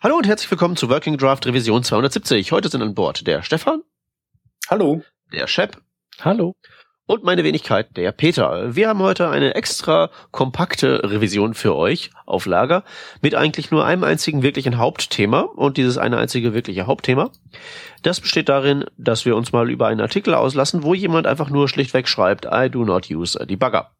Hallo und herzlich willkommen zu Working Draft Revision 270. Heute sind an Bord der Stefan. Hallo. Der Shep. Hallo. Und meine Wenigkeit, der Peter. Wir haben heute eine extra kompakte Revision für euch auf Lager mit eigentlich nur einem einzigen wirklichen Hauptthema. Und dieses eine einzige wirkliche Hauptthema, das besteht darin, dass wir uns mal über einen Artikel auslassen, wo jemand einfach nur schlichtweg schreibt, I do not use a debugger.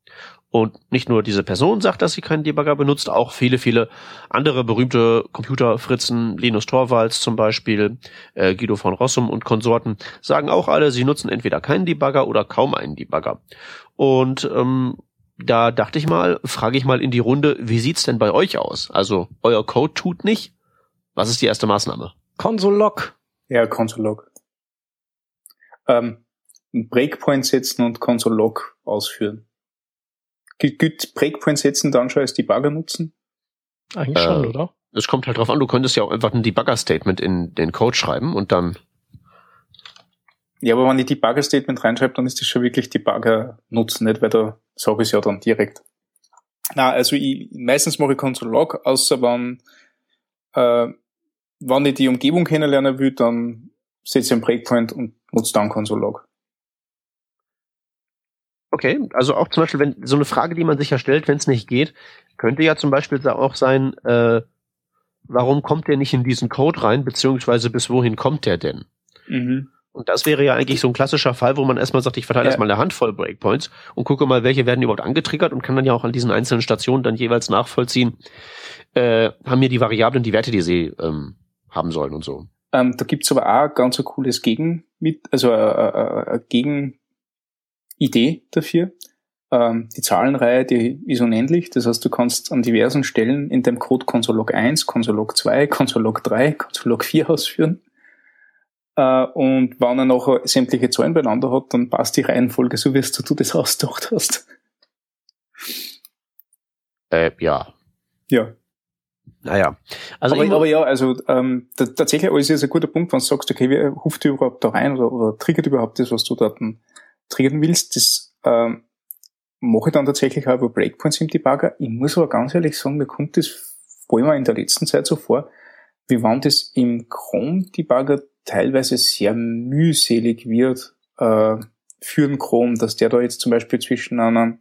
Und nicht nur diese Person sagt, dass sie keinen Debugger benutzt, auch viele, viele andere berühmte Computerfritzen, Linus Torvalds zum Beispiel, äh, Guido von Rossum und Konsorten, sagen auch alle, sie nutzen entweder keinen Debugger oder kaum einen Debugger. Und ähm, da dachte ich mal, frage ich mal in die Runde, wie sieht's denn bei euch aus? Also euer Code tut nicht. Was ist die erste Maßnahme? Console Log. Ja, Console Log. Ähm, Breakpoint setzen und Console Log ausführen. Gut Breakpoint setzen, dann schon als Debugger nutzen? Eigentlich schon, äh, oder? Es kommt halt drauf an, du könntest ja auch einfach ein Debugger-Statement in den Code schreiben und dann. Ja, aber wenn ich Debugger-Statement reinschreibe, dann ist das schon wirklich Debugger nutzen, nicht? Weil da sage ich es ja dann direkt. Na, also ich, meistens mache ich Console Log, außer wenn, äh, wenn ich die Umgebung kennenlernen will, dann setze ich einen Breakpoint und nutze dann Console Log. Okay, also auch zum Beispiel, wenn so eine Frage, die man sich ja stellt, wenn es nicht geht, könnte ja zum Beispiel auch sein, äh, warum kommt der nicht in diesen Code rein, beziehungsweise bis wohin kommt der denn? Mhm. Und das wäre ja eigentlich so ein klassischer Fall, wo man erstmal sagt, ich verteile ja. erstmal eine Handvoll Breakpoints und gucke mal, welche werden überhaupt angetriggert und kann dann ja auch an diesen einzelnen Stationen dann jeweils nachvollziehen, äh, haben mir die Variablen die Werte, die sie ähm, haben sollen und so. Ähm, da gibt's aber auch ganz ein cooles Gegen mit, also äh, äh, äh Gegen Idee dafür. Ähm, die Zahlenreihe, die ist unendlich. Das heißt, du kannst an diversen Stellen in dem Code Consolog 1, Consolog 2, Consolog 3, Consolog 4 ausführen. Äh, und wenn er nachher sämtliche Zahlen beieinander hat, dann passt die Reihenfolge so, wie du das ausgedacht hast. Äh, ja. Ja. Naja. Also aber, aber ja, also ähm, tatsächlich alles ist ein guter Punkt, wenn du sagst, okay, wie ruft du überhaupt da rein oder, oder triggert überhaupt das, was du dort triggern willst, das ähm, mache ich dann tatsächlich auch über Breakpoints im Debugger. Ich muss aber ganz ehrlich sagen, mir kommt das vor allem in der letzten Zeit so vor, wie wenn das im Chrome-Debugger teilweise sehr mühselig wird äh, für den Chrome, dass der da jetzt zum Beispiel zwischen einem,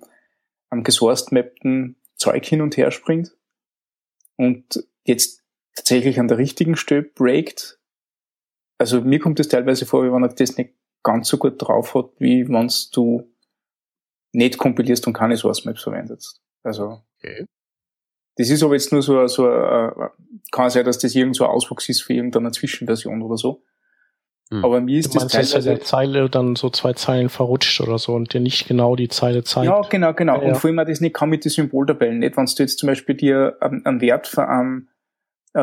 einem gesourced mappten Zeug hin und her springt und jetzt tatsächlich an der richtigen Stelle breakt. Also mir kommt das teilweise vor, wie wenn er das nicht ganz so gut drauf hat, wie wenn du nicht kompilierst und keine Source Maps verwendest. Also, okay. das ist aber jetzt nur so, so uh, kann sein, dass das irgend so ein Auswuchs ist für irgendeine Zwischenversion oder so. Hm. Aber mir ist du meinst, das teilweise... dass der Zeile dann so zwei Zeilen verrutscht oder so und dir nicht genau die Zeile zeigt. Ja, genau, genau. Ja, und vor allem das nicht kann mit den Symboltabellen nicht. Wenn du jetzt zum Beispiel dir einen Wert von, einem, äh,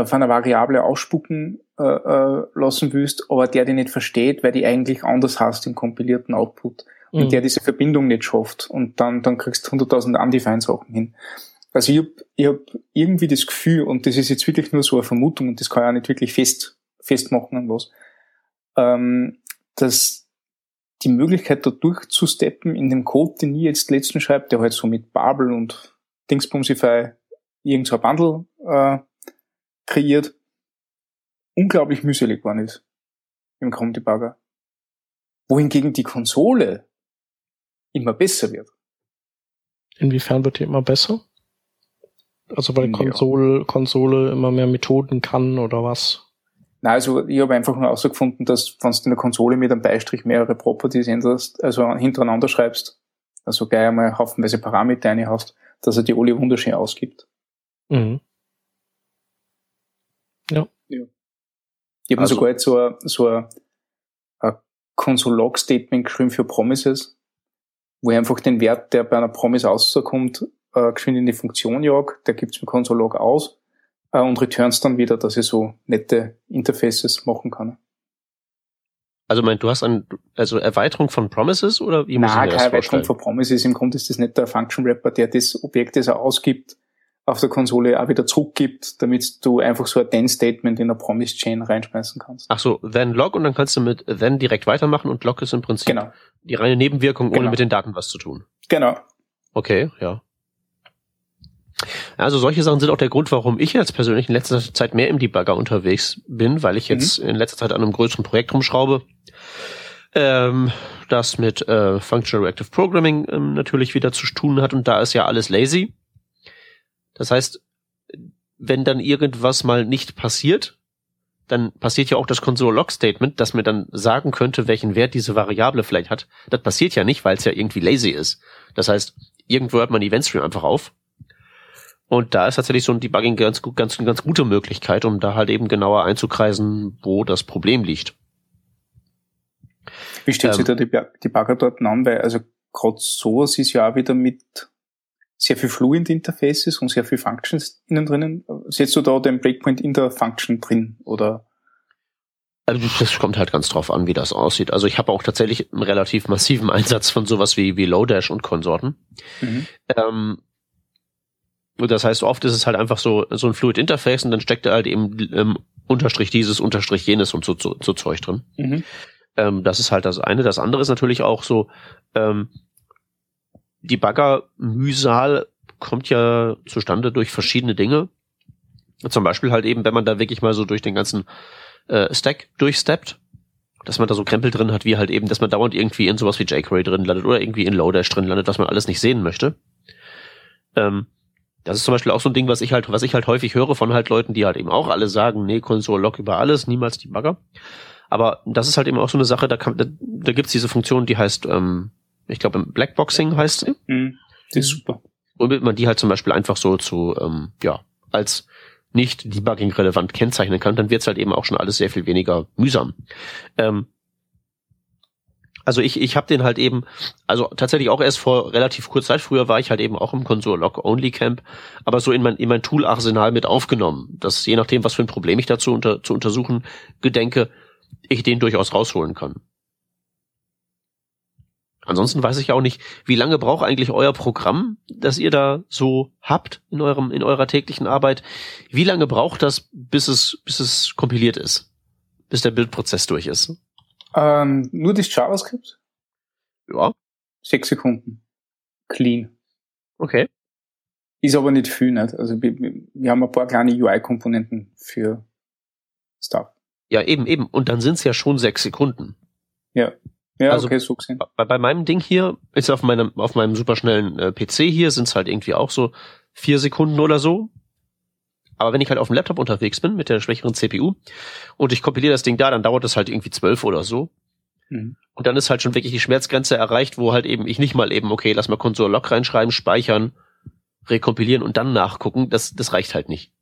von einer Variable ausspucken äh, äh, lassen willst, aber der die nicht versteht, weil die eigentlich anders hast im kompilierten Output und mhm. der diese Verbindung nicht schafft und dann, dann kriegst du 100.000 undefined Sachen hin. Also ich habe ich hab irgendwie das Gefühl, und das ist jetzt wirklich nur so eine Vermutung und das kann ich auch nicht wirklich fest, festmachen an was, ähm, dass die Möglichkeit da durchzusteppen in dem Code, den ich jetzt letzten schreibe, der halt so mit Babel und Dingsbumsify irgend so ein Bundle äh, kreiert, unglaublich mühselig geworden ist im Chrome Debugger. Wohingegen die Konsole immer besser wird. Inwiefern wird die immer besser? Also weil Konsole, ja. Konsole immer mehr Methoden kann oder was? Na, also ich habe einfach nur herausgefunden, dass wenn du in der Konsole mit einem Beistrich mehrere Properties änderst, also hintereinander schreibst, also gleich einmal haufenweise Parameter eine hast, dass er die alle wunderschön ausgibt. Mhm. Ja. ja. Ich habe also, sogar jetzt so ein, so ein, ein Console-Log-Statement geschrieben für Promises, wo ich einfach den Wert, der bei einer Promise rauskommt, äh, geschwind in die Funktion jag, der gibt's mit Console-Log aus äh, und returns dann wieder, dass ich so nette Interfaces machen kann. Also mein, du hast ein, also Erweiterung von Promises oder wie muss Nein, ich mir das keine Erweiterung von Promises. Im Grunde ist das nicht der Function Wrapper, der das Objekt, das er ausgibt, auf der Konsole auch wieder zurückgibt, damit du einfach so ein Then-Statement in der Promise-Chain reinschmeißen kannst. Ach so, then log und dann kannst du mit then direkt weitermachen und log ist im Prinzip genau. die reine Nebenwirkung, ohne genau. mit den Daten was zu tun. Genau. Okay, ja. Also solche Sachen sind auch der Grund, warum ich jetzt persönlich in letzter Zeit mehr im Debugger unterwegs bin, weil ich jetzt mhm. in letzter Zeit an einem größeren Projekt rumschraube, ähm, das mit äh, Functional Reactive Programming ähm, natürlich wieder zu tun hat und da ist ja alles lazy. Das heißt, wenn dann irgendwas mal nicht passiert, dann passiert ja auch das Console-Log-Statement, das mir dann sagen könnte, welchen Wert diese Variable vielleicht hat. Das passiert ja nicht, weil es ja irgendwie lazy ist. Das heißt, irgendwo hört man Event-Stream einfach auf. Und da ist tatsächlich so ein Debugging ganz, ganz, ganz gute Möglichkeit, um da halt eben genauer einzukreisen, wo das Problem liegt. Wie stellt ähm, sich die Bagger dort an? Weil also gerade sowas ist ja auch wieder mit sehr viel Fluent Interfaces und sehr viel Functions innen drinnen. Setzt du da den Breakpoint in der Function drin oder? Also das kommt halt ganz drauf an, wie das aussieht. Also ich habe auch tatsächlich einen relativ massiven Einsatz von sowas wie, wie Lodash und Konsorten. Mhm. Ähm, das heißt, oft ist es halt einfach so, so ein Fluid Interface und dann steckt er halt eben ähm, Unterstrich dieses, Unterstrich jenes und so, so, so Zeug drin. Mhm. Ähm, das ist halt das eine. Das andere ist natürlich auch so, ähm, die Bagger-Mühsal kommt ja zustande durch verschiedene Dinge. Zum Beispiel halt eben, wenn man da wirklich mal so durch den ganzen äh, Stack durchsteppt, dass man da so Krempel drin hat, wie halt eben, dass man dauernd irgendwie in sowas wie jQuery drin landet oder irgendwie in Lodash drin landet, was man alles nicht sehen möchte. Ähm, das ist zum Beispiel auch so ein Ding, was ich halt, was ich halt häufig höre von halt Leuten, die halt eben auch alle sagen, nee, Console Log über alles, niemals die Bagger. Aber das ist halt eben auch so eine Sache, da, kann, da, da gibt's diese Funktion, die heißt, ähm, ich glaube, im Blackboxing heißt sie. Mhm, die ist super. Womit man die halt zum Beispiel einfach so zu, ähm, ja, als nicht debugging relevant kennzeichnen kann, dann wird's halt eben auch schon alles sehr viel weniger mühsam. Ähm, also ich, ich habe den halt eben, also tatsächlich auch erst vor relativ kurzer Zeit, früher war ich halt eben auch im Console Log Only Camp, aber so in mein, in mein Tool-Arsenal mit aufgenommen, dass je nachdem, was für ein Problem ich dazu unter, zu untersuchen gedenke, ich den durchaus rausholen kann. Ansonsten weiß ich auch nicht, wie lange braucht eigentlich euer Programm, das ihr da so habt in eurem, in eurer täglichen Arbeit? Wie lange braucht das, bis es, bis es kompiliert ist? Bis der Bildprozess durch ist? Ähm, nur das JavaScript? Ja. Sechs Sekunden. Clean. Okay. Ist aber nicht viel, nicht? Also wir, wir haben ein paar kleine UI-Komponenten für Stuff. Ja, eben, eben. Und dann sind es ja schon sechs Sekunden. Ja. Ja, also okay, so gesehen. Bei, bei meinem Ding hier, ist auf meinem, auf meinem superschnellen äh, PC hier, sind es halt irgendwie auch so vier Sekunden oder so. Aber wenn ich halt auf dem Laptop unterwegs bin mit der schwächeren CPU und ich kompiliere das Ding da, dann dauert das halt irgendwie zwölf oder so. Mhm. Und dann ist halt schon wirklich die Schmerzgrenze erreicht, wo halt eben ich nicht mal eben, okay, lass mal Console Log reinschreiben, speichern, rekompilieren und dann nachgucken. Das, das reicht halt nicht.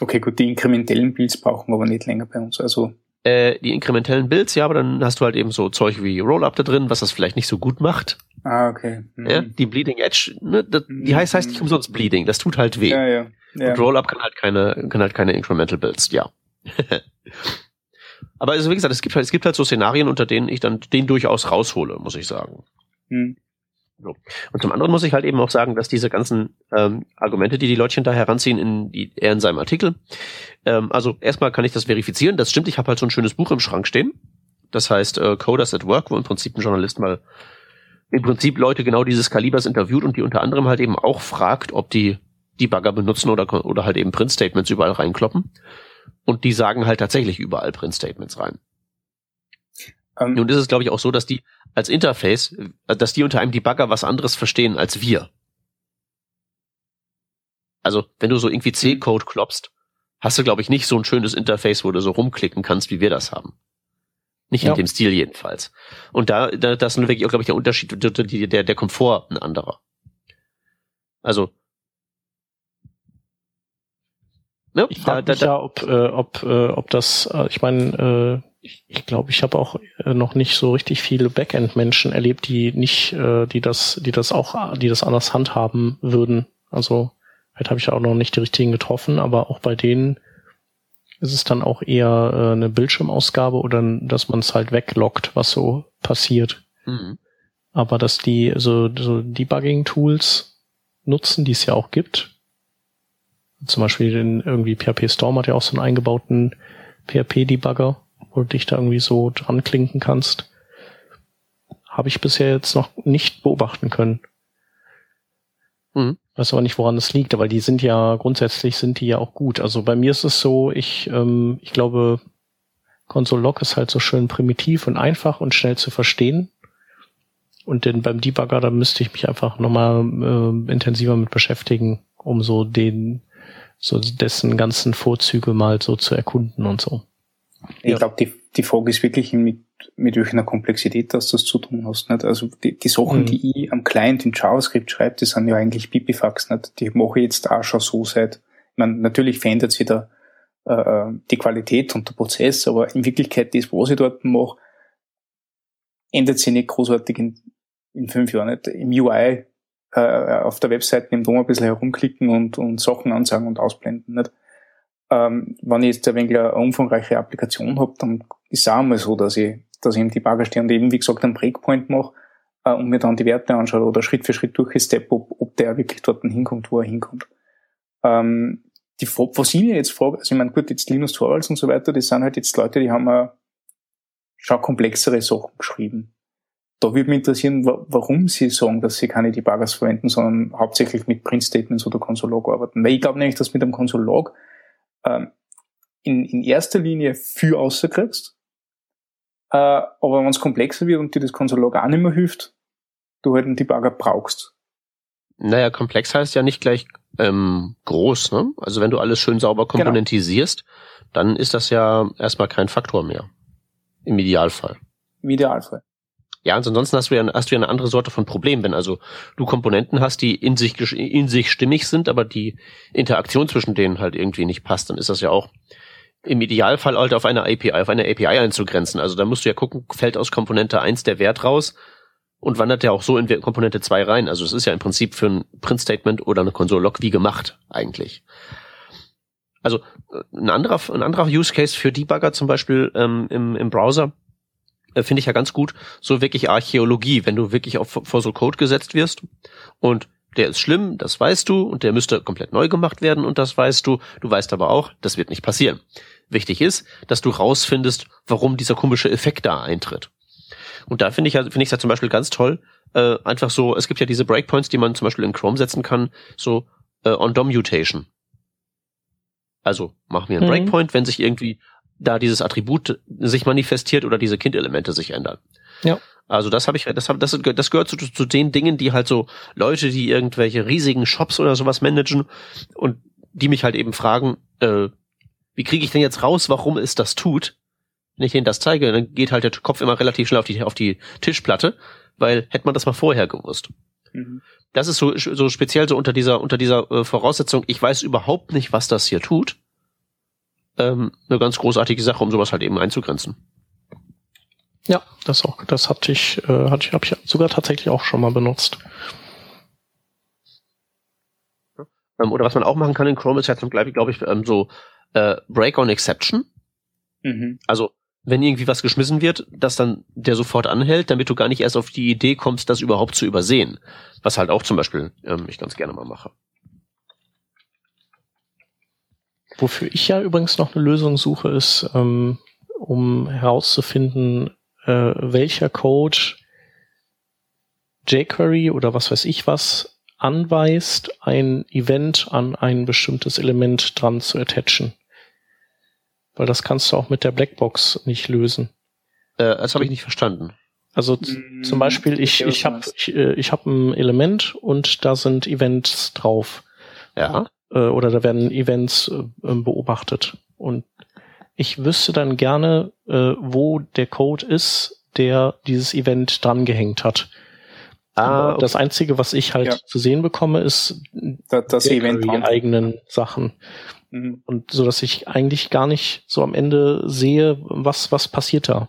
Okay, gut, die inkrementellen Builds brauchen wir aber nicht länger bei uns. Also äh, die inkrementellen Builds, ja, aber dann hast du halt eben so Zeug wie Rollup da drin, was das vielleicht nicht so gut macht. Ah, okay. Mhm. Ja, die Bleeding Edge, ne, das, die heißt heißt nicht mhm. umsonst Bleeding, das tut halt weh. Ja, ja. ja. Und Rollup kann halt keine, kann halt keine Incremental Builds, ja. aber also wie gesagt, es gibt halt, es gibt halt so Szenarien, unter denen ich dann den durchaus raushole, muss ich sagen. Mhm. So. Und zum anderen muss ich halt eben auch sagen, dass diese ganzen ähm, Argumente, die die Leutchen da heranziehen, in die, er in seinem Artikel, ähm, also erstmal kann ich das verifizieren, das stimmt, ich habe halt so ein schönes Buch im Schrank stehen, das heißt äh, Coders at Work, wo im Prinzip ein Journalist mal im Prinzip Leute genau dieses Kalibers interviewt und die unter anderem halt eben auch fragt, ob die Debugger benutzen oder, oder halt eben Print-Statements überall reinkloppen. Und die sagen halt tatsächlich überall Print-Statements rein. Um, ähm. Nun ist es, glaube ich, auch so, dass die als Interface, äh, dass die unter einem Debugger was anderes verstehen als wir. Also, wenn du so irgendwie C-Code klopfst, hast du, glaube ich, nicht so ein schönes Interface, wo du so rumklicken kannst, wie wir das haben. Nicht ja. in dem Stil jedenfalls. Und da, da das ist wirklich, glaube ich, der Unterschied, der, der, der Komfort ein anderer. Also. Ne, ich frage mich ja, ob, äh, ob, äh, ob das, äh, ich meine, ich, ich glaube, ich habe auch äh, noch nicht so richtig viele Backend-Menschen erlebt, die nicht, äh, die das, die das auch, die das anders handhaben würden. Also vielleicht habe ich auch noch nicht die richtigen getroffen, aber auch bei denen ist es dann auch eher äh, eine Bildschirmausgabe oder dass man es halt weglockt, was so passiert. Mhm. Aber dass die so, so Debugging-Tools nutzen, die es ja auch gibt. Zum Beispiel den irgendwie PHP Storm hat ja auch so einen eingebauten PHP-Debugger wo du dich da irgendwie so dran klinken kannst. Habe ich bisher jetzt noch nicht beobachten können. Mhm. Weiß aber nicht, woran es liegt, aber die sind ja grundsätzlich sind die ja auch gut. Also bei mir ist es so, ich, ähm, ich glaube, Console Log ist halt so schön primitiv und einfach und schnell zu verstehen. Und denn beim Debugger, da müsste ich mich einfach nochmal äh, intensiver mit beschäftigen, um so den, so dessen ganzen Vorzüge mal so zu erkunden und so. Ich ja. glaube, die, die Frage ist wirklich mit, mit welcher Komplexität dass du das zu tun hast. Nicht? Also die, die Sachen, mhm. die ich am Client in JavaScript schreibe, die sind ja eigentlich Pipifax. Nicht? Die mache ich jetzt auch schon so seit, ich meine, natürlich verändert sich da äh, die Qualität und der Prozess, aber in Wirklichkeit das, was ich dort mache, ändert sich nicht großartig in, in fünf Jahren. Nicht? Im UI äh, auf der Webseite im Dom ein bisschen herumklicken und, und Sachen ansagen und ausblenden. Nicht? Ähm, wenn ich jetzt ein wenig eine umfangreiche Applikation habe, dann ist es auch einmal so, dass ich, dass ich im Debugger stehe und eben, wie gesagt, einen Breakpoint mache äh, und mir dann die Werte anschaue oder Schritt für Schritt durch Step, ob, ob der wirklich dort hinkommt, wo er hinkommt. Ähm, die, was ich mir jetzt frage, also ich meine, gut, jetzt Linus Torvalds und so weiter, das sind halt jetzt Leute, die haben äh, schon komplexere Sachen geschrieben. Da würde mich interessieren, warum Sie sagen, dass Sie keine Debuggers verwenden, sondern hauptsächlich mit Print Statements oder Console Log arbeiten. Weil ich glaube nämlich, dass mit dem Console Log ähm, in, in erster Linie viel außerkriegst, äh, aber wenn es komplexer wird und dir das Console Log auch nicht mehr hilft, du halt einen Debugger brauchst. Naja, komplex heißt ja nicht gleich ähm, groß, ne? Also wenn du alles schön sauber genau. komponentisierst, genau. dann ist das ja erstmal kein Faktor mehr. Im Idealfall. Im Idealfall. Ja, und ansonsten hast du ja, hast du ja eine andere Sorte von Problem, wenn also du Komponenten hast, die in sich, in sich stimmig sind, aber die Interaktion zwischen denen halt irgendwie nicht passt, dann ist das ja auch im Idealfall halt auf eine API, auf eine API einzugrenzen. Also da musst du ja gucken, fällt aus Komponente 1 der Wert raus und wandert der auch so in Komponente 2 rein. Also es ist ja im Prinzip für ein Print-Statement oder eine Console-Log wie gemacht, eigentlich. Also äh, ein anderer, ein anderer Use Case für Debugger zum Beispiel ähm, im, im Browser äh, finde ich ja ganz gut, so wirklich Archäologie, wenn du wirklich auf vor so Code gesetzt wirst und der ist schlimm, das weißt du, und der müsste komplett neu gemacht werden, und das weißt du. Du weißt aber auch, das wird nicht passieren. Wichtig ist, dass du rausfindest, warum dieser komische Effekt da eintritt. Und da finde ich ja, finde ich ja zum Beispiel ganz toll, äh, einfach so, es gibt ja diese Breakpoints, die man zum Beispiel in Chrome setzen kann, so äh, on DOM Mutation. Also machen wir einen mhm. Breakpoint, wenn sich irgendwie da dieses Attribut sich manifestiert oder diese Kindelemente sich ändern. Ja. Also das habe ich, das, hab, das, das gehört zu, zu den Dingen, die halt so Leute, die irgendwelche riesigen Shops oder sowas managen und die mich halt eben fragen, äh, wie kriege ich denn jetzt raus, warum es das tut? Wenn ich ihnen das zeige, dann geht halt der Kopf immer relativ schnell auf die, auf die Tischplatte, weil hätte man das mal vorher gewusst. Mhm. Das ist so, so speziell so unter dieser, unter dieser äh, Voraussetzung, ich weiß überhaupt nicht, was das hier tut ähm, eine ganz großartige Sache, um sowas halt eben einzugrenzen. Ja, das auch, das hatte ich, äh, hatte ich, habe ich sogar tatsächlich auch schon mal benutzt. Ähm, oder was man auch machen kann in Chrome ist ja zum Beispiel, glaube ich, ähm, so äh, Break on Exception. Mhm. Also wenn irgendwie was geschmissen wird, dass dann der sofort anhält, damit du gar nicht erst auf die Idee kommst, das überhaupt zu übersehen. Was halt auch zum Beispiel ähm, ich ganz gerne mal mache. Wofür ich ja übrigens noch eine Lösung suche, ist, ähm, um herauszufinden, äh, welcher Code jQuery oder was weiß ich was anweist, ein Event an ein bestimmtes Element dran zu attachen. Weil das kannst du auch mit der Blackbox nicht lösen. Äh, das habe ich nicht verstanden. Also mm, zum Beispiel, ich, ich habe ich, äh, ich hab ein Element und da sind Events drauf. Ja äh, oder da werden Events äh, ähm, beobachtet. Und ich wüsste dann gerne, äh, wo der Code ist, der dieses Event dran gehängt hat. Ah, okay. Das Einzige, was ich halt ja. zu sehen bekomme, ist das, das Event die eigenen Sachen. Mhm. Und so, dass ich eigentlich gar nicht so am Ende sehe, was, was passiert da.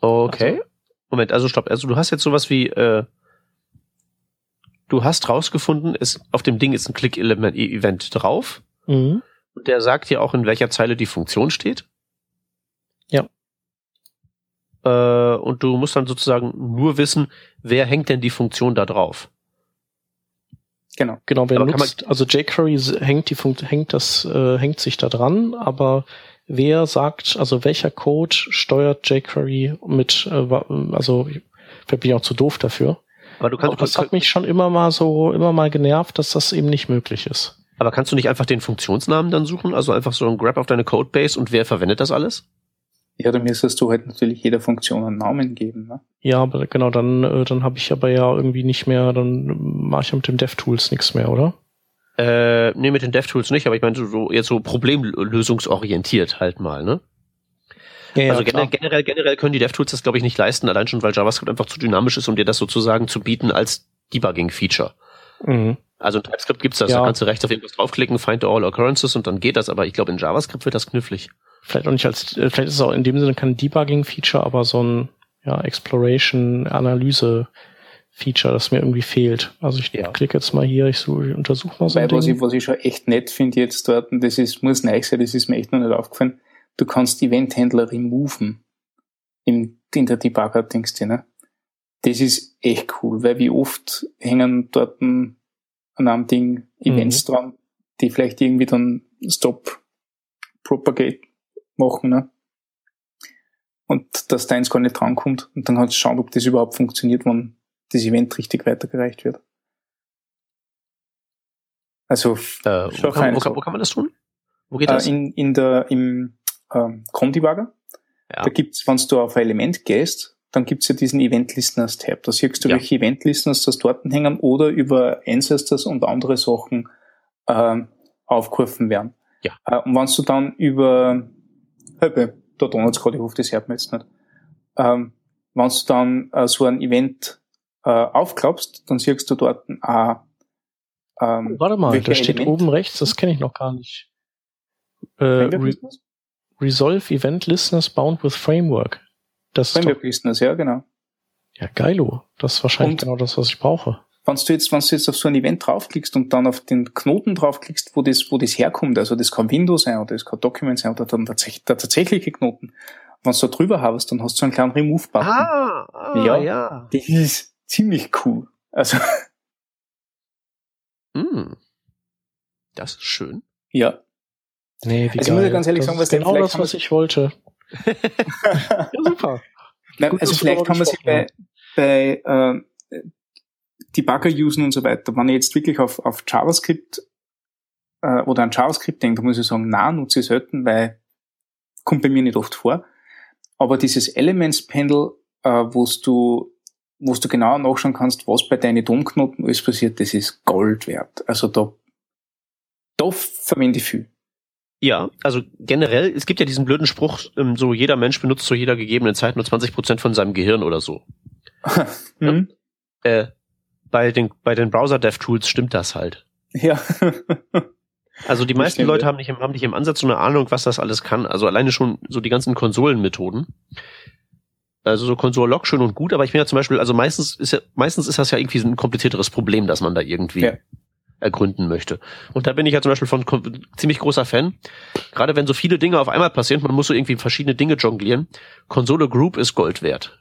Okay. Also, Moment, also stopp. Also du hast jetzt sowas wie äh, du hast rausgefunden, es, auf dem Ding ist ein Click-Event drauf. Mhm. Und der sagt dir auch, in welcher Zeile die Funktion steht. Ja. Äh, und du musst dann sozusagen nur wissen, wer hängt denn die Funktion da drauf. Genau. Genau, wer nutzt, also jQuery hängt die Funktion, hängt das, äh, hängt sich da dran, aber wer sagt, also welcher Code steuert jQuery mit, äh, also ich bin auch zu doof dafür. Aber du kannst, Aber das hat mich schon immer mal so, immer mal genervt, dass das eben nicht möglich ist. Aber kannst du nicht einfach den Funktionsnamen dann suchen? Also einfach so ein Grab auf deine Codebase und wer verwendet das alles? Ja, dann müsstest du halt natürlich jeder Funktion einen Namen geben. Ne? Ja, aber genau, dann, äh, dann habe ich aber ja irgendwie nicht mehr, dann mache ich mit dem DevTools nichts mehr, oder? Äh, nee, mit den DevTools nicht, aber ich meine so jetzt so problemlösungsorientiert halt mal, ne? Ja, also generell, generell, generell können die DevTools das, glaube ich, nicht leisten, allein schon, weil JavaScript einfach zu dynamisch ist, um dir das sozusagen zu bieten als Debugging-Feature. Mhm. Also in TypeScript gibt's das, ja. da kannst du rechts auf irgendwas draufklicken, find all occurrences und dann geht das, aber ich glaube in JavaScript wird das knifflig. Vielleicht auch nicht als, äh, vielleicht ist es auch in dem Sinne kein Debugging-Feature, aber so ein ja, Exploration-Analyse-Feature, das mir irgendwie fehlt. Also ich ja. klicke jetzt mal hier, ich, suche, ich untersuche mal so ein was ich, was ich schon echt nett finde jetzt dort, und das ist, muss neu sein, das ist mir echt noch nicht aufgefallen, du kannst Event-Händler removen in, in der Debugger-Dings, ne? Das ist echt cool, weil wie oft hängen dort an einem Ding Events mhm. dran, die vielleicht irgendwie dann Stop Propagate machen, ne? Und dass deins gar nicht drankommt und dann halt schauen, ob das überhaupt funktioniert, wenn das Event richtig weitergereicht wird. Also, äh, wo, kann, wo, kann, wo, kann, man das tun? Wo geht das? Äh, in, in der, im ähm, Com-Debugger. Ja. Da gibt's, wenn du auf ein Element gehst, dann gibt's ja diesen Event Listeners Tab. Da siehst du, ja. welche Event Listeners das dort hängen oder über Ancestors und andere Sachen ähm, aufgerufen werden. Ja. Äh, und wenn du dann über Höppe, da donnert's gerade, ich hoffe, das hört man jetzt nicht. Ähm, wenn du dann äh, so ein Event äh, aufklappst, dann siehst du dort äh, ähm, Warte mal, da steht Element? oben rechts, das kenne ich noch gar nicht. Äh, Re Resolve Event Listeners bound with Framework. Das Framework Listeners, ja, genau. Ja, geilo. Das ist wahrscheinlich und genau das, was ich brauche wenn du jetzt, wenn du jetzt auf so ein Event draufklickst und dann auf den Knoten draufklickst, wo das, wo das herkommt, also das kann Windows sein oder das kann Document sein oder dann tatsächlich, der tatsächliche Knoten. Wenn du da drüber hast, dann hast du so einen kleinen Remove-Button. Ah, ah, ja, ja. Das ist ziemlich cool. Also. Mm. Das ist schön. Ja. Nee, wie also geil. ich muss ja ganz ehrlich das sagen, was genau das, was ich wollte. ja, super. Nein, also vielleicht kann man sich bei, bei äh, Debugger usen und so weiter. Wenn ich jetzt wirklich auf, auf JavaScript äh, oder an JavaScript denke, muss ich sagen, na, nutze ich selten, weil kommt bei mir nicht oft vor. Aber dieses Elements Panel, äh, wo du wo du genau nachschauen kannst, was bei deinen Domknoten alles passiert, das ist Gold wert. Also da, da verwende ich viel. Ja, also generell, es gibt ja diesen blöden Spruch, ähm, so jeder Mensch benutzt zu jeder gegebenen Zeit nur 20 Prozent von seinem Gehirn oder so. mhm. ja? äh, bei den, bei den Browser-Dev-Tools stimmt das halt. Ja. also die meisten Leute haben nicht, im, haben nicht im Ansatz so eine Ahnung, was das alles kann. Also alleine schon so die ganzen Konsolenmethoden. Also so Konsole-Log schön und gut, aber ich bin ja zum Beispiel, also meistens ist ja, meistens ist das ja irgendwie so ein komplizierteres Problem, das man da irgendwie ja. Ergründen möchte. Und da bin ich ja zum Beispiel von ziemlich großer Fan. Gerade wenn so viele Dinge auf einmal passieren, man muss so irgendwie verschiedene Dinge jonglieren. Konsole Group ist Gold wert.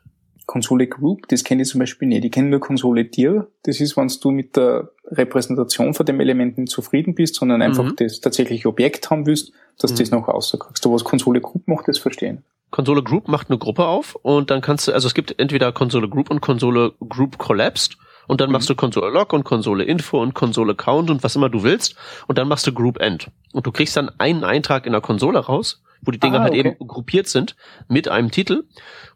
Konsole Group, das kenne ich zum Beispiel nicht. Ich kenne nur Konsole Dir. Das ist, wenn du mit der Repräsentation von dem Element nicht zufrieden bist, sondern einfach mhm. das tatsächliche Objekt haben willst, dass mhm. du das noch rauskriegst. Du was Konsole Group macht, das verstehen. Konsole Group macht eine Gruppe auf und dann kannst du, also es gibt entweder Konsole Group und Konsole Group Collapsed und dann mhm. machst du Konsole Log und Konsole Info und Konsole Count und was immer du willst und dann machst du Group End. Und du kriegst dann einen Eintrag in der Konsole raus wo die Dinge ah, halt okay. eben gruppiert sind mit einem Titel.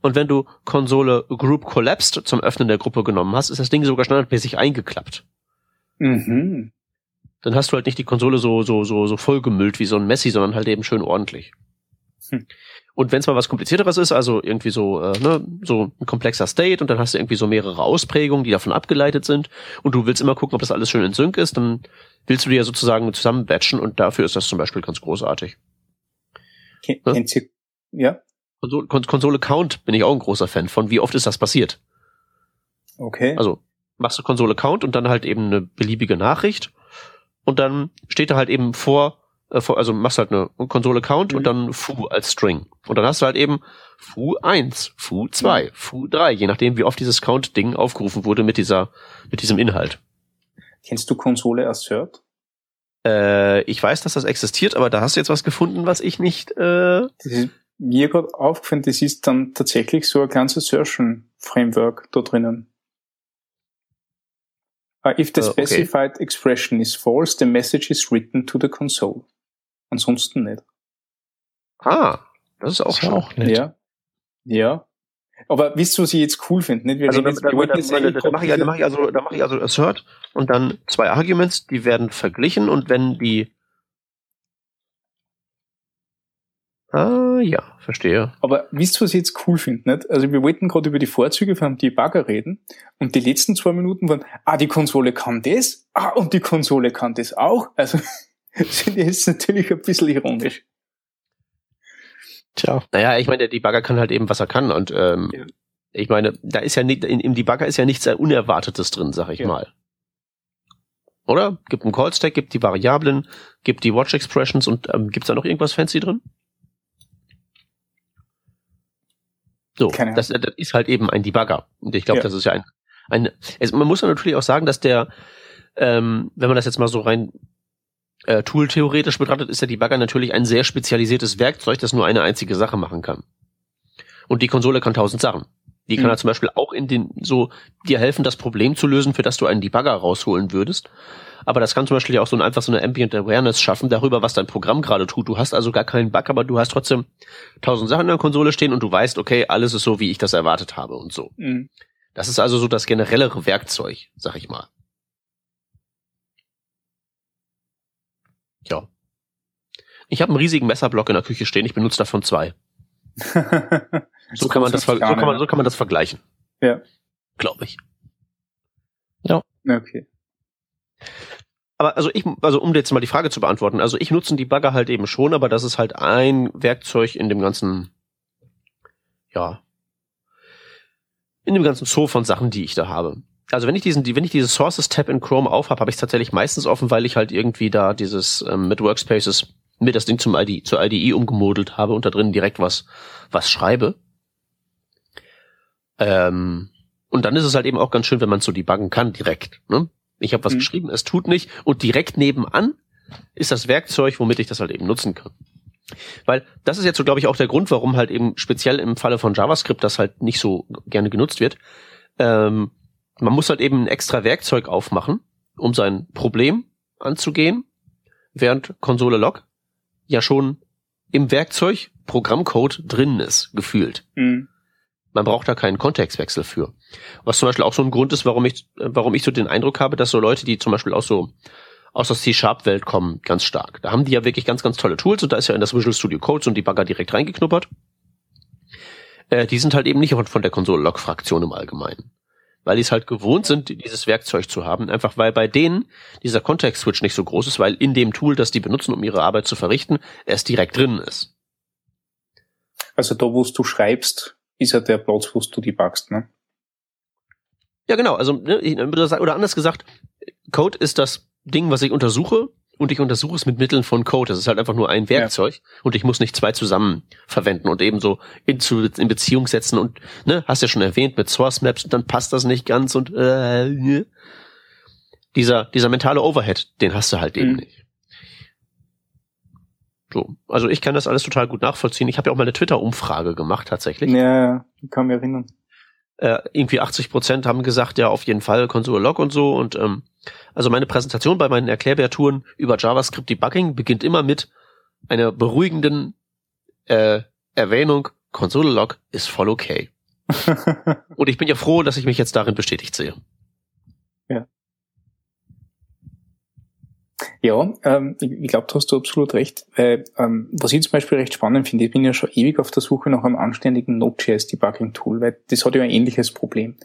Und wenn du Konsole Group Collapsed zum Öffnen der Gruppe genommen hast, ist das Ding sogar standardmäßig eingeklappt. Mhm. Dann hast du halt nicht die Konsole so, so, so, so vollgemüllt wie so ein Messi, sondern halt eben schön ordentlich. Hm. Und wenn es mal was komplizierteres ist, also irgendwie so, äh, ne, so ein komplexer State und dann hast du irgendwie so mehrere Ausprägungen, die davon abgeleitet sind und du willst immer gucken, ob das alles schön in Sync ist, dann willst du die ja sozusagen zusammen batchen und dafür ist das zum Beispiel ganz großartig. Ken, ihr, ja? Konsole, Konsole Count bin ich auch ein großer Fan von. Wie oft ist das passiert? Okay. Also machst du Konsole Count und dann halt eben eine beliebige Nachricht und dann steht da halt eben vor also machst halt eine Konsole Count mhm. und dann foo als String. Und dann hast du halt eben foo 1, foo 2, mhm. foo 3, je nachdem wie oft dieses Count-Ding aufgerufen wurde mit dieser, mit diesem Inhalt. Kennst du Konsole Assert? Äh, ich weiß, dass das existiert, aber da hast du jetzt was gefunden, was ich nicht. Äh ist mir gerade aufgefallen, das ist dann tatsächlich so ein ganzes Assertion-Framework da drinnen. Uh, if the specified okay. expression is false, the message is written to the console. Ansonsten nicht. Ah, das ist auch, das ist auch nett. Ja. Ja. Aber wisst ihr, was ich jetzt cool finde? Nicht? also, da, da, da, da mache ich, mach ich also, da mache ich also assert und dann zwei Arguments, die werden verglichen und wenn die Ah, ja, verstehe. Aber wisst ihr, was ich jetzt cool finde, nicht? Also wir wollten gerade über die Vorzüge von Debugger reden und die letzten zwei Minuten waren, ah, die Konsole kann das, ah, und die Konsole kann das auch. Also sind jetzt natürlich ein bisschen ironisch. Tja. Naja, ich meine, der Debugger kann halt eben, was er kann und ähm, ja. ich meine, da ist ja nicht, im Debugger ist ja nichts Unerwartetes drin, sag ich ja. mal. Oder? Gibt einen Call-Stack, gibt die Variablen, gibt die Watch-Expressions und ähm, gibt's da noch irgendwas fancy drin? So, das, das, ist halt eben ein Debugger. Und ich glaube, ja. das ist ja ein, ein es, man muss natürlich auch sagen, dass der, ähm, wenn man das jetzt mal so rein äh, Tool-theoretisch betrachtet, ist der Debugger natürlich ein sehr spezialisiertes Werkzeug, das nur eine einzige Sache machen kann. Und die Konsole kann tausend Sachen. Die kann mhm. ja zum Beispiel auch in den, so, dir helfen, das Problem zu lösen, für das du einen Debugger rausholen würdest. Aber das kann zum Beispiel ja auch so ein, einfach so eine Ambient Awareness schaffen darüber, was dein Programm gerade tut. Du hast also gar keinen Bug, aber du hast trotzdem tausend Sachen in der Konsole stehen und du weißt, okay, alles ist so, wie ich das erwartet habe und so. Mhm. Das ist also so das generellere Werkzeug, sag ich mal. Ja. Ich habe einen riesigen Messerblock in der Küche stehen, ich benutze davon zwei. so, kann man das, so, kann man, so kann man das vergleichen. Ja. Glaube ich. Ja. Okay. Aber also ich, also um jetzt mal die Frage zu beantworten, also ich nutze die Bagger halt eben schon, aber das ist halt ein Werkzeug in dem ganzen, ja, in dem ganzen Zoo von Sachen, die ich da habe. Also wenn ich diesen, wenn ich dieses Sources Tab in Chrome auf habe, habe ich es tatsächlich meistens offen, weil ich halt irgendwie da dieses ähm, mit Workspaces mir das Ding zum ID, zur IDE umgemodelt habe und da drin direkt was, was schreibe. Ähm, und dann ist es halt eben auch ganz schön, wenn man so debuggen kann direkt. Ne? Ich habe was mhm. geschrieben, es tut nicht und direkt nebenan ist das Werkzeug, womit ich das halt eben nutzen kann. Weil das ist jetzt so, glaube ich, auch der Grund, warum halt eben speziell im Falle von JavaScript das halt nicht so gerne genutzt wird. Ähm, man muss halt eben ein extra Werkzeug aufmachen, um sein Problem anzugehen, während Konsole Log ja schon im Werkzeug Programmcode drin ist, gefühlt. Mhm. Man braucht da keinen Kontextwechsel für. Was zum Beispiel auch so ein Grund ist, warum ich, warum ich so den Eindruck habe, dass so Leute, die zum Beispiel aus so aus der C-Sharp-Welt kommen, ganz stark. Da haben die ja wirklich ganz, ganz tolle Tools und da ist ja in das Visual Studio Code so ein Debugger direkt reingeknuppert. Äh, die sind halt eben nicht von der Konsole-Log-Fraktion im Allgemeinen. Weil die es halt gewohnt sind, dieses Werkzeug zu haben. Einfach weil bei denen dieser Context-Switch nicht so groß ist, weil in dem Tool, das die benutzen, um ihre Arbeit zu verrichten, es direkt drin ist. Also da, wo du schreibst, ist ja der Platz, wo du die backst, ne? Ja, genau. Also, ne, oder anders gesagt, Code ist das Ding, was ich untersuche und ich untersuche es mit Mitteln von Code. Das ist halt einfach nur ein Werkzeug ja. und ich muss nicht zwei zusammen verwenden und ebenso in, zu, in Beziehung setzen und, ne, hast ja schon erwähnt, mit Source Maps und dann passt das nicht ganz und, äh, ne. dieser, dieser mentale Overhead, den hast du halt eben mhm. nicht. So. Also ich kann das alles total gut nachvollziehen. Ich habe ja auch mal eine Twitter-Umfrage gemacht tatsächlich. Ja, ich kann mich erinnern. Äh, irgendwie 80 Prozent haben gesagt, ja, auf jeden Fall Console Log und so. Und ähm, also meine Präsentation bei meinen Erklärbärtouren über JavaScript Debugging beginnt immer mit einer beruhigenden äh, Erwähnung, Console Log ist voll okay. und ich bin ja froh, dass ich mich jetzt darin bestätigt sehe. Ja. Ja, ähm, ich, ich glaube, da hast du absolut recht. Weil, ähm, was ich zum Beispiel recht spannend finde, ich bin ja schon ewig auf der Suche nach einem anständigen Node.js-Debugging-Tool, weil das hat ja ein ähnliches Problem.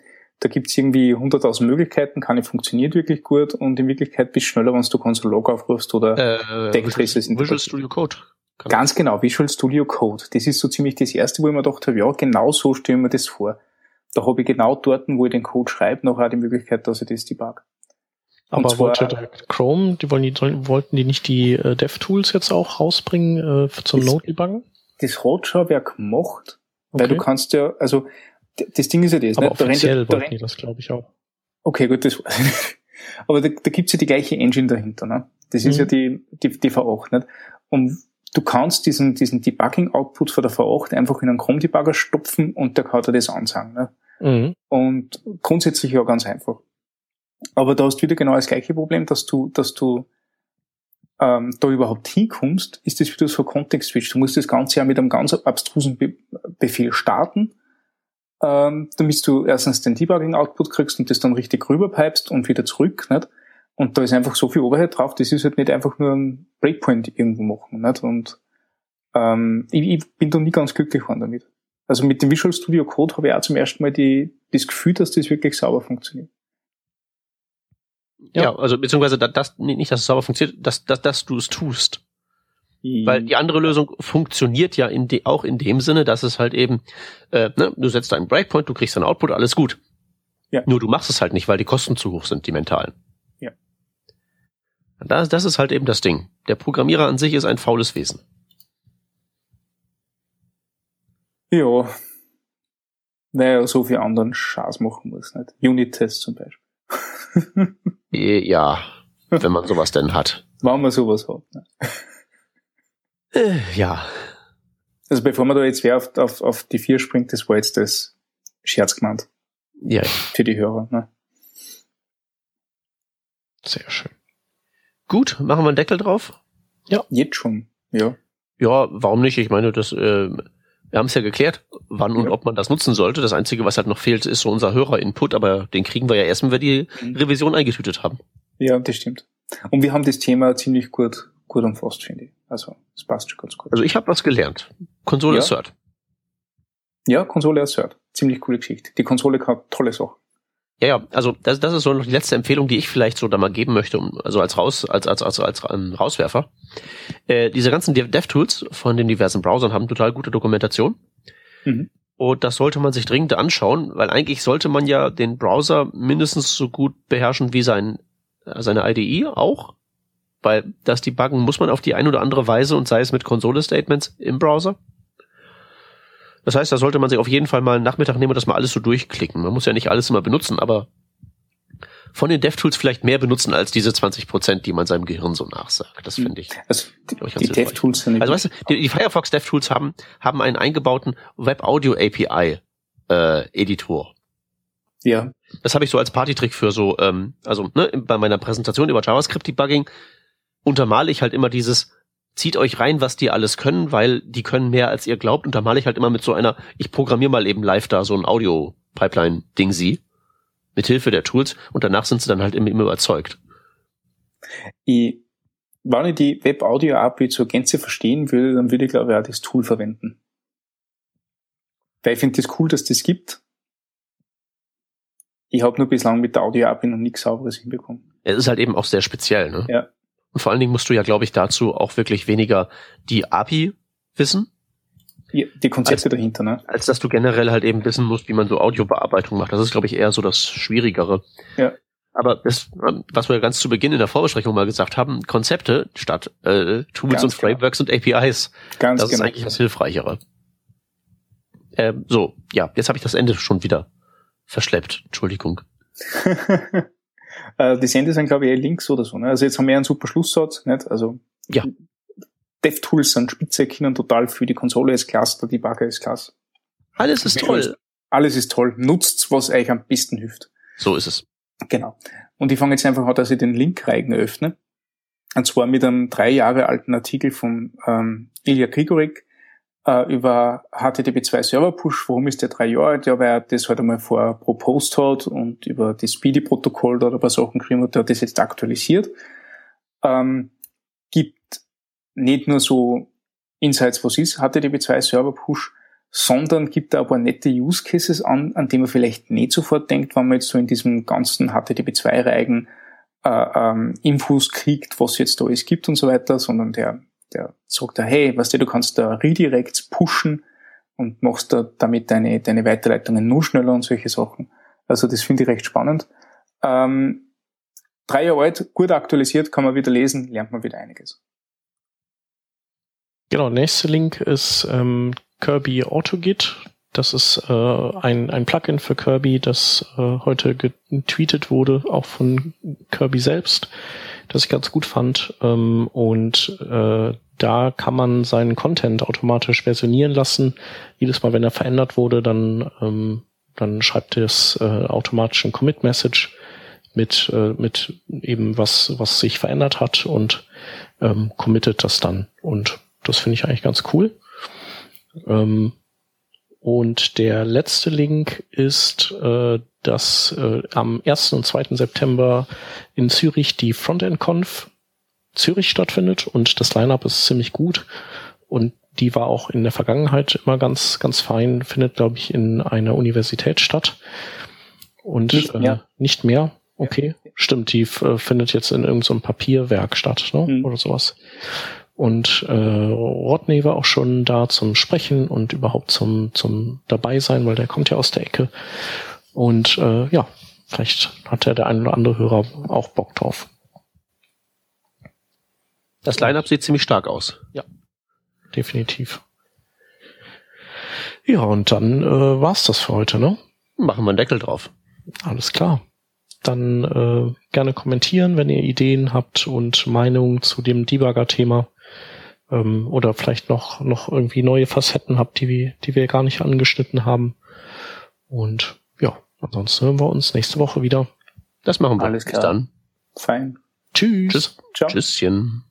Da gibt's irgendwie 100.000 Möglichkeiten, keine funktioniert wirklich gut und in Wirklichkeit bist du schneller, wenn du Console Log aufrufst oder äh, Decktraces. Visual, Visual Studio Code. Ganz genau, Visual Studio Code. Das ist so ziemlich das erste, wo ich mir gedacht habe, ja, genau so stellen wir das vor. Da habe ich genau dort, wo ich den Code schreibe, noch auch die Möglichkeit, dass ich das debug. Aber zwar, wollte Chrome, die wollen die, wollten die nicht die äh, DevTools jetzt auch rausbringen äh, zum Node-Debuggen? Das hat schon wer gemacht, okay. weil du kannst ja, also das Ding ist ja das. Aber ne? offiziell da rennt, da das, glaube ich, auch. Okay, gut, das Aber da, da gibt's ja die gleiche Engine dahinter. Ne? Das ist mhm. ja die, die, die V8. Nicht? Und du kannst diesen, diesen Debugging-Output von der V8 einfach in einen Chrome-Debugger stopfen und der kann dir das ansagen. Ne? Mhm. Und grundsätzlich ja ganz einfach. Aber da hast du wieder genau das gleiche Problem, dass du, dass du ähm, da überhaupt hinkommst, ist das wieder so ein Kontext-Switch. Du musst das Ganze ja mit einem ganz abstrusen Be Befehl starten, ähm, damit du erstens den Debugging-Output kriegst und das dann richtig rüberpipest und wieder zurück. Nicht? Und da ist einfach so viel Overhead drauf, das ist halt nicht einfach nur ein Breakpoint irgendwo machen. Nicht? Und ähm, ich, ich bin da nie ganz glücklich geworden damit. Also mit dem Visual Studio Code habe ich auch zum ersten Mal die, das Gefühl, dass das wirklich sauber funktioniert. Ja, ja also beziehungsweise das, nicht, dass es sauber funktioniert, dass, dass, dass du es tust. Weil die andere Lösung funktioniert ja in de, auch in dem Sinne, dass es halt eben, äh, ne, du setzt einen Breakpoint, du kriegst einen Output, alles gut. Ja. Nur du machst es halt nicht, weil die Kosten zu hoch sind, die mentalen. Ja. Das, das ist halt eben das Ding. Der Programmierer an sich ist ein faules Wesen. Ja. Naja, so viel anderen Schaß machen muss, nicht? Unit-Tests zum Beispiel. Ja, wenn man sowas denn hat. Wenn man sowas hat. Ne? Äh, ja. Also bevor man da jetzt wer auf, auf, auf die vier springt, das war jetzt das Scherz gemeint. Ja. Für die Hörer. Ne? Sehr schön. Gut, machen wir einen Deckel drauf? Ja. Jetzt schon, ja. Ja, warum nicht? Ich meine, das, äh, wir haben es ja geklärt, wann ja. und ob man das nutzen sollte. Das Einzige, was halt noch fehlt, ist so unser Hörer-Input, aber den kriegen wir ja erst, wenn wir die mhm. Revision eingetütet haben. Ja, das stimmt. Und wir haben das Thema ziemlich gut, gut umfasst, finde ich. Also, es passt schon ganz gut. Also ich habe was gelernt. Konsole ja. Assert. Ja, Konsole Assert. Ziemlich coole Geschichte. Die Konsole kann tolle Sachen. Ja, ja, also das, das ist so noch die letzte Empfehlung, die ich vielleicht so da mal geben möchte, um, also als raus, als als als als, um, Rauswerfer. Äh, diese ganzen DevTools von den diversen Browsern haben total gute Dokumentation. Mhm. Und das sollte man sich dringend anschauen, weil eigentlich sollte man ja den Browser mindestens so gut beherrschen wie sein seine IDE auch, weil das Debuggen muss man auf die eine oder andere Weise und sei es mit Konsole-Statements im Browser. Das heißt, da sollte man sich auf jeden Fall mal einen Nachmittag nehmen und das mal alles so durchklicken. Man muss ja nicht alles immer benutzen, aber von den DevTools vielleicht mehr benutzen als diese 20 Prozent, die man seinem Gehirn so nachsagt. Das finde ich. Also die, ich, die DevTools sind Also weißt du, die, die Firefox DevTools haben haben einen eingebauten Web Audio API äh, Editor. Ja. Das habe ich so als Partytrick für so, ähm, also ne, bei meiner Präsentation über JavaScript Debugging untermale ich halt immer dieses zieht euch rein, was die alles können, weil die können mehr als ihr glaubt. Und da male ich halt immer mit so einer, ich programmiere mal eben live da so ein Audio-Pipeline-Ding sie. Mit Hilfe der Tools. Und danach sind sie dann halt immer, immer überzeugt. Ich, wenn ich die Web-Audio-API zur Gänze verstehen will, dann würde ich glaube ich auch das Tool verwenden. Weil ich finde das cool, dass das gibt. Ich habe nur bislang mit der Audio-API noch nichts sauberes hinbekommen. Es ist halt eben auch sehr speziell, ne? Ja. Und vor allen Dingen musst du ja, glaube ich, dazu auch wirklich weniger die API wissen. Die, die Konzepte als, dahinter, ne? Als dass du generell halt eben wissen musst, wie man so Audiobearbeitung macht. Das ist, glaube ich, eher so das Schwierigere. Ja. Aber das, was wir ganz zu Beginn in der Vorbesprechung mal gesagt haben, Konzepte statt äh, Tools ganz und genau. Frameworks und APIs. Ganz das genau. ist eigentlich das Hilfreichere. Ähm, so, ja, jetzt habe ich das Ende schon wieder verschleppt. Entschuldigung. Äh, die Sende sind, glaube ich, eh links oder so. Ne? Also jetzt haben wir einen super Schlusssatz. Nicht? Also ja. DevTools sind spitze, können total für die Konsole ist klasse, der Debugger ist klasse. Alles ist toll. Alles ist toll. Nutzt's, was euch am besten hilft. So ist es. Genau. Und ich fange jetzt einfach an, dass ich den Link-Reigen öffne. Und zwar mit einem drei Jahre alten Artikel von ähm, Ilya Grigorik, äh, über HTTP2 Server Push. Warum ist der drei Jahre alt? Ja, weil er das halt einmal vorher proposed hat und über das Speedy-Protokoll da ein paar Sachen geschrieben hat, der hat das jetzt aktualisiert. Ähm, gibt nicht nur so Insights, was ist HTTP2 Server Push, sondern gibt da aber nette Use Cases an, an die man vielleicht nicht sofort denkt, wenn man jetzt so in diesem ganzen HTTP2-Reigen äh, ähm, Infos kriegt, was jetzt da alles gibt und so weiter, sondern der der sagt da, hey, weißt du, du kannst da Redirects pushen und machst da damit deine, deine Weiterleitungen nur schneller und solche Sachen. Also das finde ich recht spannend. Ähm, drei Jahre alt, gut aktualisiert, kann man wieder lesen, lernt man wieder einiges. Genau, nächster Link ist ähm, Kirby AutoGit. Das ist äh, ein, ein Plugin für Kirby, das äh, heute getweetet wurde, auch von Kirby selbst das ich ganz gut fand. Ähm, und äh, da kann man seinen Content automatisch versionieren lassen. Jedes Mal, wenn er verändert wurde, dann, ähm, dann schreibt es äh, automatisch ein Commit-Message mit, äh, mit eben was, was sich verändert hat und ähm, committet das dann. Und das finde ich eigentlich ganz cool. Ähm, und der letzte Link ist, äh, dass äh, am 1. und 2. September in Zürich die Frontend-Conf Zürich stattfindet und das Lineup ist ziemlich gut und die war auch in der Vergangenheit immer ganz, ganz fein, findet, glaube ich, in einer Universität statt. Und nicht mehr. Äh, nicht mehr. Okay, ja. stimmt, die äh, findet jetzt in irgendeinem so Papierwerk statt, ne? Mhm. Oder sowas. Und äh, Rodney war auch schon da zum Sprechen und überhaupt zum, zum dabei sein, weil der kommt ja aus der Ecke. Und äh, ja, vielleicht hat ja der ein oder andere Hörer auch Bock drauf. Das Line-Up sieht ziemlich stark aus. Ja, definitiv. Ja, und dann äh, war's das für heute, ne? Machen wir einen Deckel drauf. Alles klar. Dann äh, gerne kommentieren, wenn ihr Ideen habt und Meinungen zu dem Debugger-Thema ähm, oder vielleicht noch noch irgendwie neue Facetten habt, die wir die wir gar nicht angeschnitten haben. Und ja, ansonsten hören wir uns nächste Woche wieder. Das machen wir. Alles klar. Bis dann. Fein. Tschüss. Tschüss. Ciao. Tschüsschen.